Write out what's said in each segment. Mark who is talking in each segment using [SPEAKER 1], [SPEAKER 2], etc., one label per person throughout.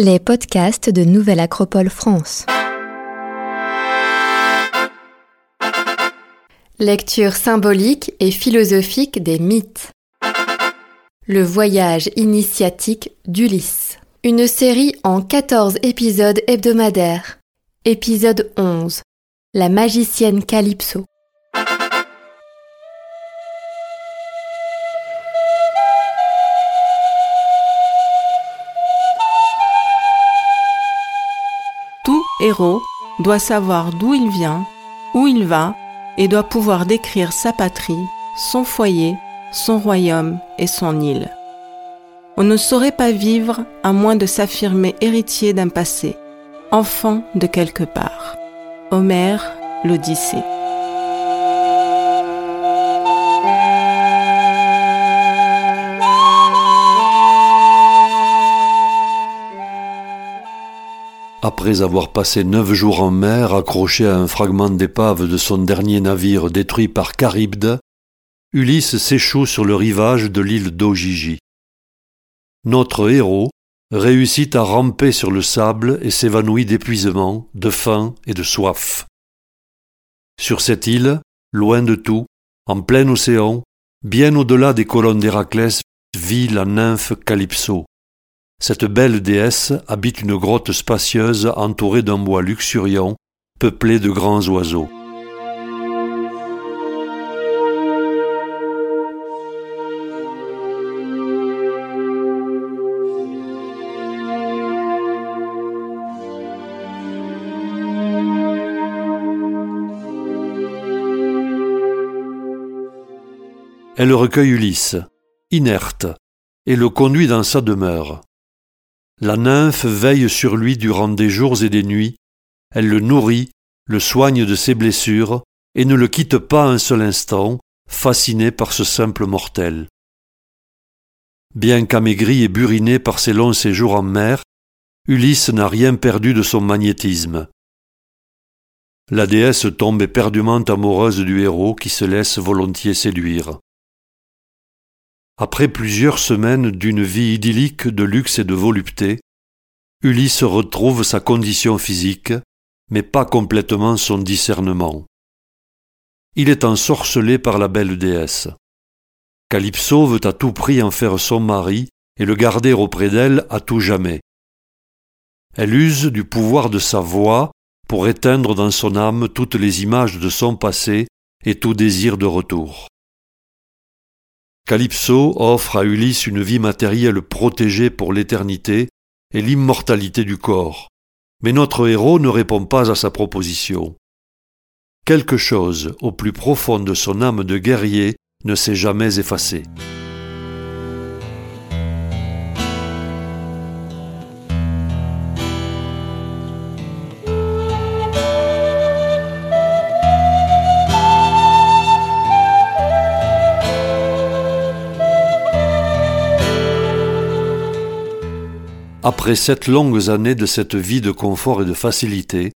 [SPEAKER 1] Les podcasts de Nouvelle Acropole France. Lecture symbolique et philosophique des mythes. Le voyage initiatique d'Ulysse. Une série en 14 épisodes hebdomadaires. Épisode 11. La magicienne Calypso.
[SPEAKER 2] Héros doit savoir d'où il vient, où il va, et doit pouvoir décrire sa patrie, son foyer, son royaume et son île. On ne saurait pas vivre à moins de s'affirmer héritier d'un passé, enfant de quelque part. Homère, l'Odyssée.
[SPEAKER 3] Après avoir passé neuf jours en mer accroché à un fragment d'épave de son dernier navire détruit par Charybde, Ulysse s'échoue sur le rivage de l'île d'Ogigi. Notre héros réussit à ramper sur le sable et s'évanouit d'épuisement, de faim et de soif. Sur cette île, loin de tout, en plein océan, bien au-delà des colonnes d'Héraclès, vit la nymphe Calypso. Cette belle déesse habite une grotte spacieuse entourée d'un bois luxuriant, peuplé de grands oiseaux. Elle recueille Ulysse, inerte, et le conduit dans sa demeure. La nymphe veille sur lui durant des jours et des nuits, elle le nourrit, le soigne de ses blessures, et ne le quitte pas un seul instant, fascinée par ce simple mortel. Bien qu'amaigri et buriné par ses longs séjours en mer, Ulysse n'a rien perdu de son magnétisme. La déesse tombe éperdument amoureuse du héros qui se laisse volontiers séduire. Après plusieurs semaines d'une vie idyllique de luxe et de volupté, Ulysse retrouve sa condition physique, mais pas complètement son discernement. Il est ensorcelé par la belle déesse. Calypso veut à tout prix en faire son mari et le garder auprès d'elle à tout jamais. Elle use du pouvoir de sa voix pour éteindre dans son âme toutes les images de son passé et tout désir de retour. Calypso offre à Ulysse une vie matérielle protégée pour l'éternité et l'immortalité du corps. Mais notre héros ne répond pas à sa proposition. Quelque chose au plus profond de son âme de guerrier ne s'est jamais effacé. Après sept longues années de cette vie de confort et de facilité,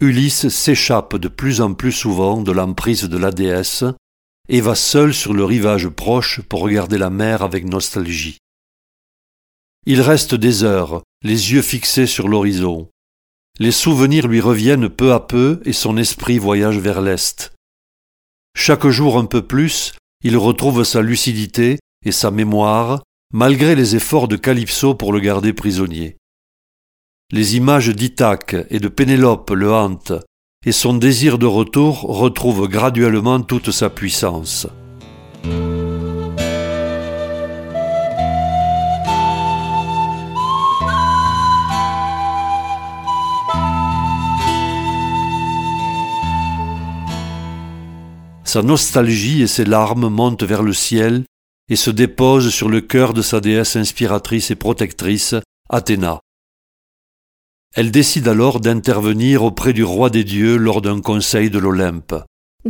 [SPEAKER 3] Ulysse s'échappe de plus en plus souvent de l'emprise de la déesse et va seul sur le rivage proche pour regarder la mer avec nostalgie. Il reste des heures, les yeux fixés sur l'horizon. Les souvenirs lui reviennent peu à peu et son esprit voyage vers l'est. Chaque jour un peu plus, il retrouve sa lucidité et sa mémoire malgré les efforts de Calypso pour le garder prisonnier. Les images d'Ithaque et de Pénélope le hantent, et son désir de retour retrouve graduellement toute sa puissance. Sa nostalgie et ses larmes montent vers le ciel et se dépose sur le cœur de sa déesse inspiratrice et protectrice, Athéna. Elle décide alors d'intervenir auprès du roi des dieux lors d'un conseil de l'Olympe.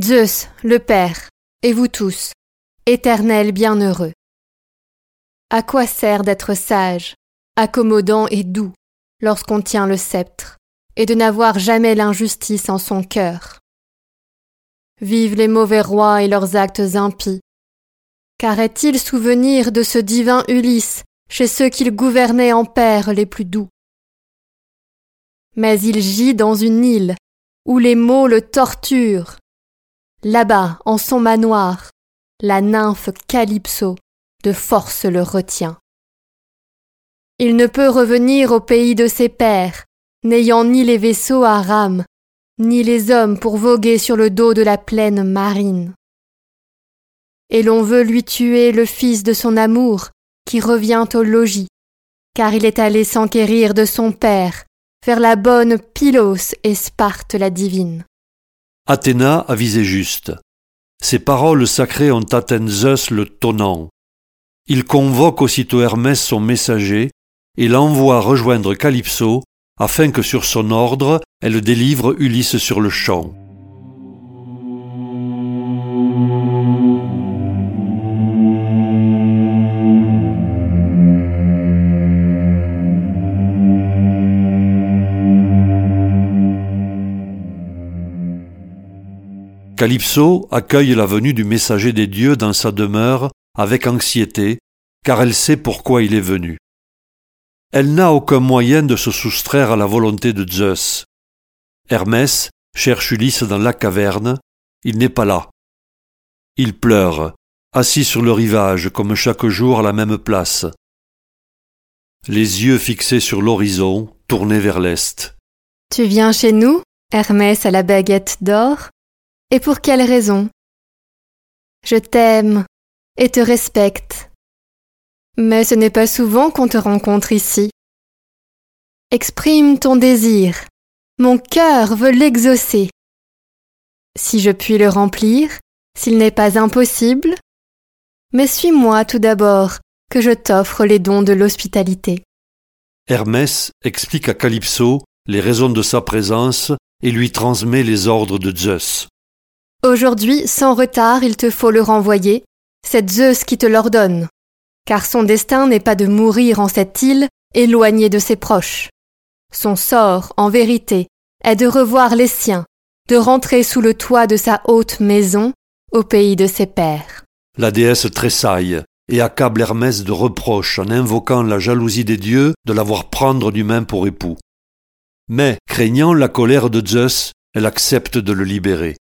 [SPEAKER 1] Zeus, le Père, et vous tous, éternels bienheureux. À quoi sert d'être sage, accommodant et doux lorsqu'on tient le sceptre, et de n'avoir jamais l'injustice en son cœur? Vive les mauvais rois et leurs actes impies, car est-il souvenir de ce divin Ulysse chez ceux qu'il gouvernait en pères les plus doux? Mais il gît dans une île où les maux le torturent. Là-bas, en son manoir, la nymphe Calypso de force le retient. Il ne peut revenir au pays de ses pères, n'ayant ni les vaisseaux à rames, ni les hommes pour voguer sur le dos de la plaine marine. Et l'on veut lui tuer le fils de son amour, qui revient au logis, car il est allé s'enquérir de son père, vers la bonne Pylos et Sparte la divine.
[SPEAKER 3] Athéna a visé juste. Ces paroles sacrées ont atteint le tonnant. Il convoque aussitôt Hermès son messager et l'envoie rejoindre Calypso afin que sur son ordre elle délivre Ulysse sur le champ. Calypso accueille la venue du messager des dieux dans sa demeure avec anxiété, car elle sait pourquoi il est venu. Elle n'a aucun moyen de se soustraire à la volonté de Zeus. Hermès cherche Ulysse dans la caverne, il n'est pas là. Il pleure, assis sur le rivage comme chaque jour à la même place. Les yeux fixés sur l'horizon, tournés vers l'est.
[SPEAKER 1] Tu viens chez nous, Hermès à la baguette d'or? Et pour quelle raison? Je t'aime et te respecte. Mais ce n'est pas souvent qu'on te rencontre ici. Exprime ton désir. Mon cœur veut l'exaucer. Si je puis le remplir, s'il n'est pas impossible, mais suis-moi tout d'abord, que je t'offre les dons de l'hospitalité.
[SPEAKER 3] Hermès explique à Calypso les raisons de sa présence et lui transmet les ordres de Zeus.
[SPEAKER 1] Aujourd'hui, sans retard, il te faut le renvoyer, c'est Zeus qui te l'ordonne, car son destin n'est pas de mourir en cette île, éloigné de ses proches. Son sort, en vérité, est de revoir les siens, de rentrer sous le toit de sa haute maison, au pays de ses pères.
[SPEAKER 3] La déesse tressaille et accable Hermès de reproches en invoquant la jalousie des dieux de l'avoir prendre d'humain pour époux. Mais, craignant la colère de Zeus, elle accepte de le libérer.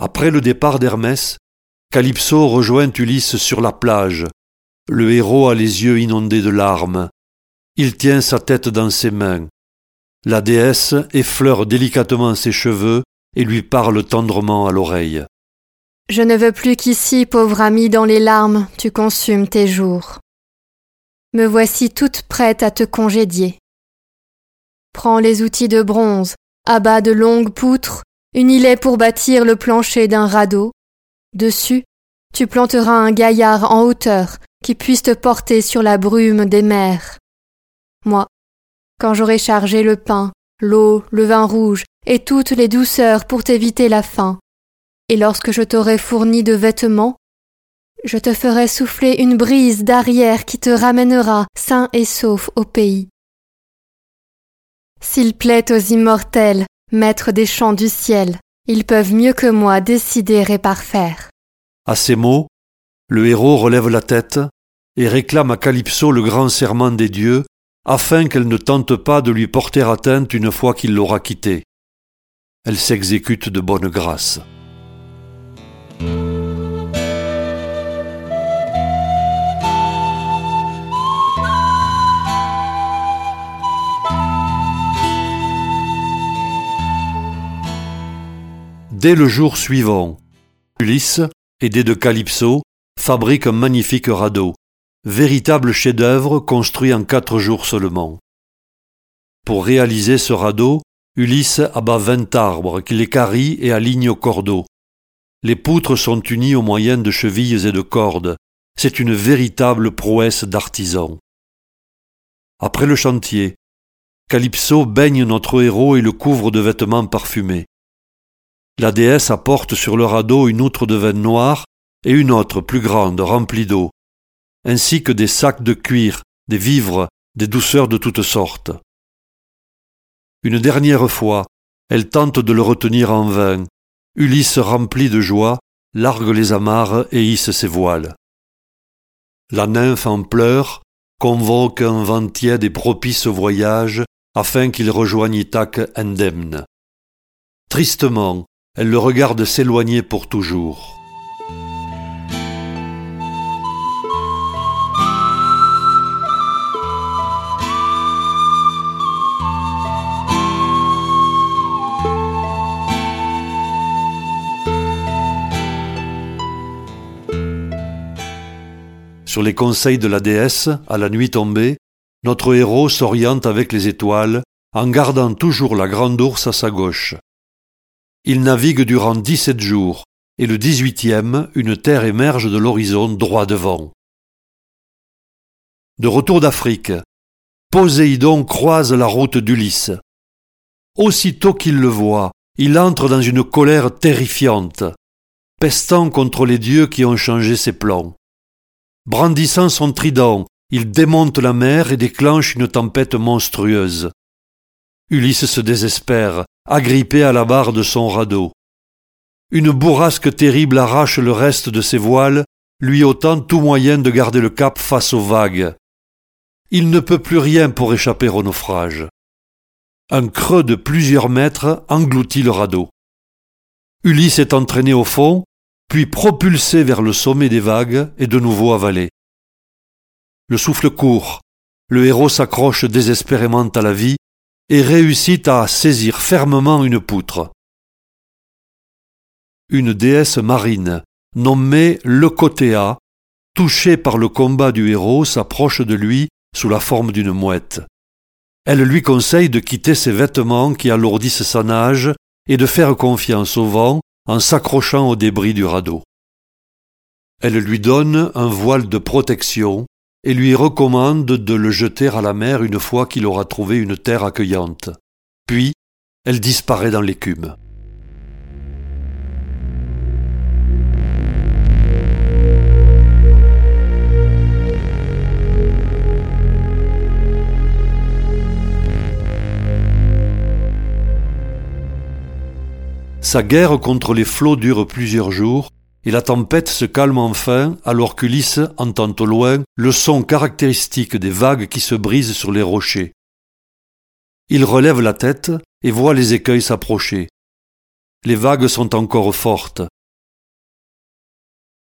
[SPEAKER 3] Après le départ d'Hermès, Calypso rejoint Ulysse sur la plage. Le héros a les yeux inondés de larmes. Il tient sa tête dans ses mains. La déesse effleure délicatement ses cheveux et lui parle tendrement à l'oreille.
[SPEAKER 1] Je ne veux plus qu'ici, pauvre ami, dans les larmes, tu consumes tes jours. Me voici toute prête à te congédier. Prends les outils de bronze, abats de longues poutres, une îlet pour bâtir le plancher d'un radeau. Dessus, tu planteras un gaillard en hauteur qui puisse te porter sur la brume des mers. Moi, quand j'aurai chargé le pain, l'eau, le vin rouge et toutes les douceurs pour t'éviter la faim, et lorsque je t'aurai fourni de vêtements, je te ferai souffler une brise d'arrière qui te ramènera sain et sauf au pays. S'il plaît aux immortels Maîtres des chants du ciel, ils peuvent mieux que moi décider et parfaire.
[SPEAKER 3] À ces mots, le héros relève la tête et réclame à Calypso le grand serment des dieux, afin qu'elle ne tente pas de lui porter atteinte une fois qu'il l'aura quitté. Elle s'exécute de bonne grâce. Dès le jour suivant, Ulysse, aidé de Calypso, fabrique un magnifique radeau, véritable chef-d'œuvre construit en quatre jours seulement. Pour réaliser ce radeau, Ulysse abat vingt arbres qu'il écarie et aligne au cordeau. Les poutres sont unies au moyen de chevilles et de cordes. C'est une véritable prouesse d'artisan. Après le chantier, Calypso baigne notre héros et le couvre de vêtements parfumés. La déesse apporte sur le radeau une outre de vin noir et une autre plus grande remplie d'eau, ainsi que des sacs de cuir, des vivres, des douceurs de toutes sortes. Une dernière fois, elle tente de le retenir en vain. Ulysse, rempli de joie, largue les amarres et hisse ses voiles. La nymphe en pleurs convoque un vent tiède et propice au voyage afin qu'il rejoigne Ithaque indemne. Tristement, elle le regarde s'éloigner pour toujours. Sur les conseils de la déesse, à la nuit tombée, notre héros s'oriente avec les étoiles, en gardant toujours la grande ours à sa gauche. Il navigue durant dix-sept jours, et le dix-huitième, une terre émerge de l'horizon droit devant. De retour d'Afrique, Poséidon croise la route d'Ulysse. Aussitôt qu'il le voit, il entre dans une colère terrifiante, pestant contre les dieux qui ont changé ses plans. Brandissant son trident, il démonte la mer et déclenche une tempête monstrueuse. Ulysse se désespère, agrippé à la barre de son radeau. Une bourrasque terrible arrache le reste de ses voiles, lui ôtant tout moyen de garder le cap face aux vagues. Il ne peut plus rien pour échapper au naufrage. Un creux de plusieurs mètres engloutit le radeau. Ulysse est entraîné au fond, puis propulsé vers le sommet des vagues et de nouveau avalé. Le souffle court, le héros s'accroche désespérément à la vie et réussit à saisir fermement une poutre. Une déesse marine, nommée Leucotéa, touchée par le combat du héros, s'approche de lui sous la forme d'une mouette. Elle lui conseille de quitter ses vêtements qui alourdissent sa nage et de faire confiance au vent en s'accrochant aux débris du radeau. Elle lui donne un voile de protection et lui recommande de le jeter à la mer une fois qu'il aura trouvé une terre accueillante. Puis, elle disparaît dans l'écume. Sa guerre contre les flots dure plusieurs jours, et la tempête se calme enfin alors qu'Ulysse entend au loin le son caractéristique des vagues qui se brisent sur les rochers. Il relève la tête et voit les écueils s'approcher. Les vagues sont encore fortes.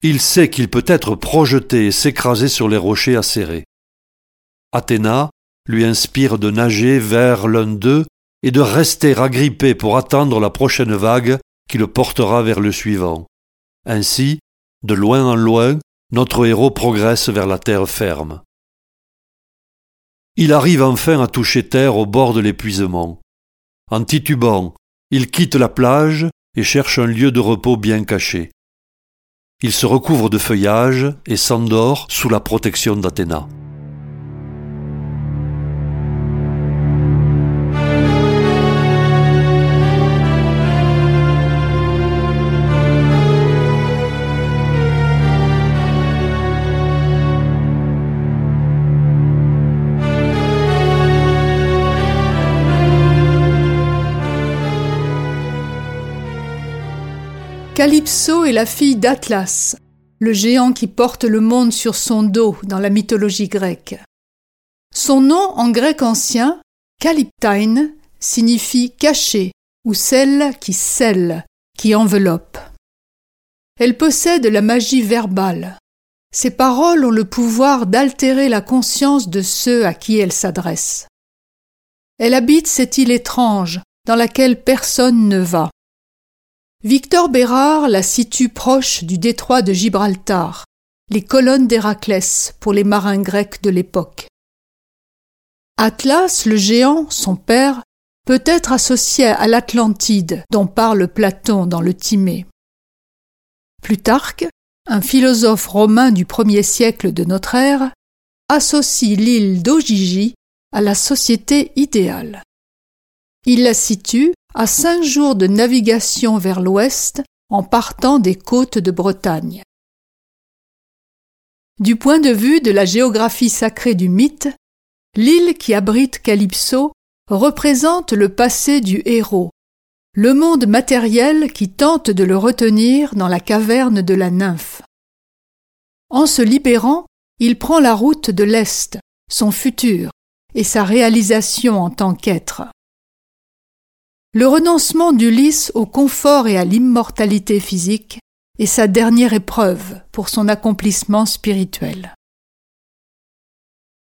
[SPEAKER 3] Il sait qu'il peut être projeté et s'écraser sur les rochers acérés. Athéna lui inspire de nager vers l'un d'eux et de rester agrippé pour attendre la prochaine vague qui le portera vers le suivant. Ainsi, de loin en loin, notre héros progresse vers la terre ferme. Il arrive enfin à toucher terre au bord de l'épuisement. En titubant, il quitte la plage et cherche un lieu de repos bien caché. Il se recouvre de feuillage et s'endort sous la protection d'Athéna.
[SPEAKER 4] Calypso est la fille d'Atlas, le géant qui porte le monde sur son dos dans la mythologie grecque. Son nom en grec ancien, Calyptine, signifie caché ou celle qui scelle, qui enveloppe. Elle possède la magie verbale. Ses paroles ont le pouvoir d'altérer la conscience de ceux à qui elle s'adresse. Elle habite cette île étrange dans laquelle personne ne va. Victor Bérard la situe proche du détroit de Gibraltar, les colonnes d'Héraclès pour les marins grecs de l'époque. Atlas, le géant, son père, peut être associé à l'Atlantide dont parle Platon dans le Timée. Plutarque, un philosophe romain du premier siècle de notre ère, associe l'île d'Ogigi à la société idéale. Il la situe à cinq jours de navigation vers l'ouest en partant des côtes de Bretagne. Du point de vue de la géographie sacrée du mythe, l'île qui abrite Calypso représente le passé du héros, le monde matériel qui tente de le retenir dans la caverne de la nymphe. En se libérant, il prend la route de l'Est, son futur, et sa réalisation en tant qu'être. Le renoncement d'Ulysse au confort et à l'immortalité physique est sa dernière épreuve pour son accomplissement spirituel.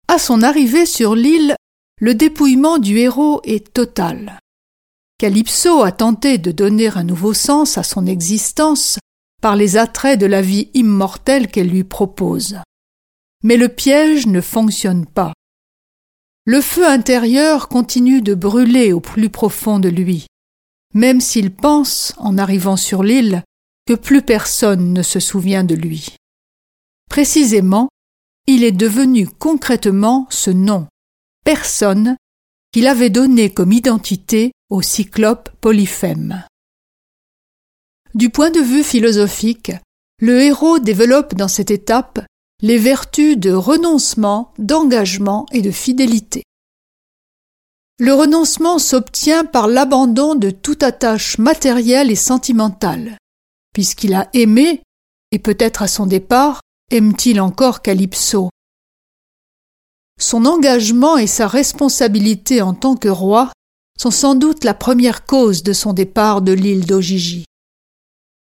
[SPEAKER 4] À son arrivée sur l'île, le dépouillement du héros est total. Calypso a tenté de donner un nouveau sens à son existence par les attraits de la vie immortelle qu'elle lui propose. Mais le piège ne fonctionne pas. Le feu intérieur continue de brûler au plus profond de lui, même s'il pense, en arrivant sur l'île, que plus personne ne se souvient de lui. Précisément, il est devenu concrètement ce nom, personne, qu'il avait donné comme identité au cyclope Polyphème. Du point de vue philosophique, le héros développe dans cette étape les vertus de renoncement, d'engagement et de fidélité. Le renoncement s'obtient par l'abandon de toute attache matérielle et sentimentale, puisqu'il a aimé, et peut-être à son départ, aime-t-il encore Calypso? Son engagement et sa responsabilité en tant que roi sont sans doute la première cause de son départ de l'île d'Ojiji.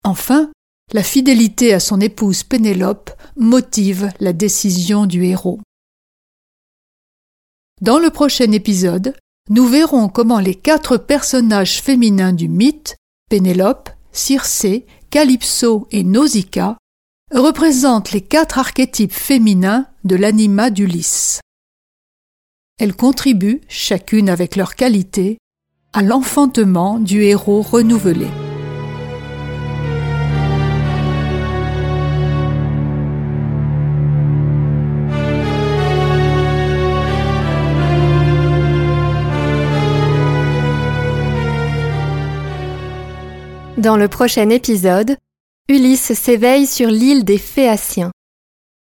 [SPEAKER 4] Enfin, la fidélité à son épouse Pénélope motive la décision du héros. Dans le prochain épisode, nous verrons comment les quatre personnages féminins du mythe, Pénélope, Circé, Calypso et Nausicaa, représentent les quatre archétypes féminins de l'anima d'Ulysse. Elles contribuent, chacune avec leur qualité, à l'enfantement du héros renouvelé.
[SPEAKER 1] Dans le prochain épisode, Ulysse s'éveille sur l'île des Phéaciens.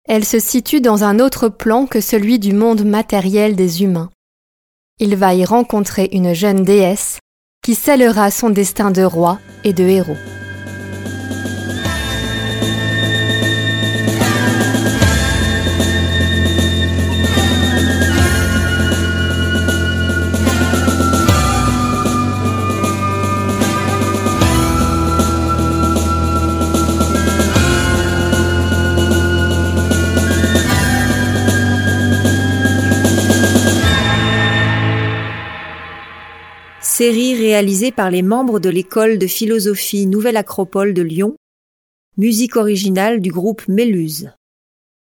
[SPEAKER 1] Elle se situe dans un autre plan que celui du monde matériel des humains. Il va y rencontrer une jeune déesse qui scellera son destin de roi et de héros.
[SPEAKER 5] Série réalisée par les membres de l'école de philosophie Nouvelle Acropole de Lyon, musique originale du groupe Méluse.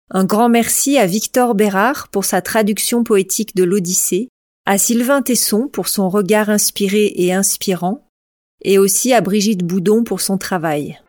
[SPEAKER 5] Un grand merci à Victor Bérard pour sa traduction poétique de l'Odyssée, à Sylvain Tesson pour son regard inspiré et inspirant, et aussi à Brigitte Boudon pour son travail.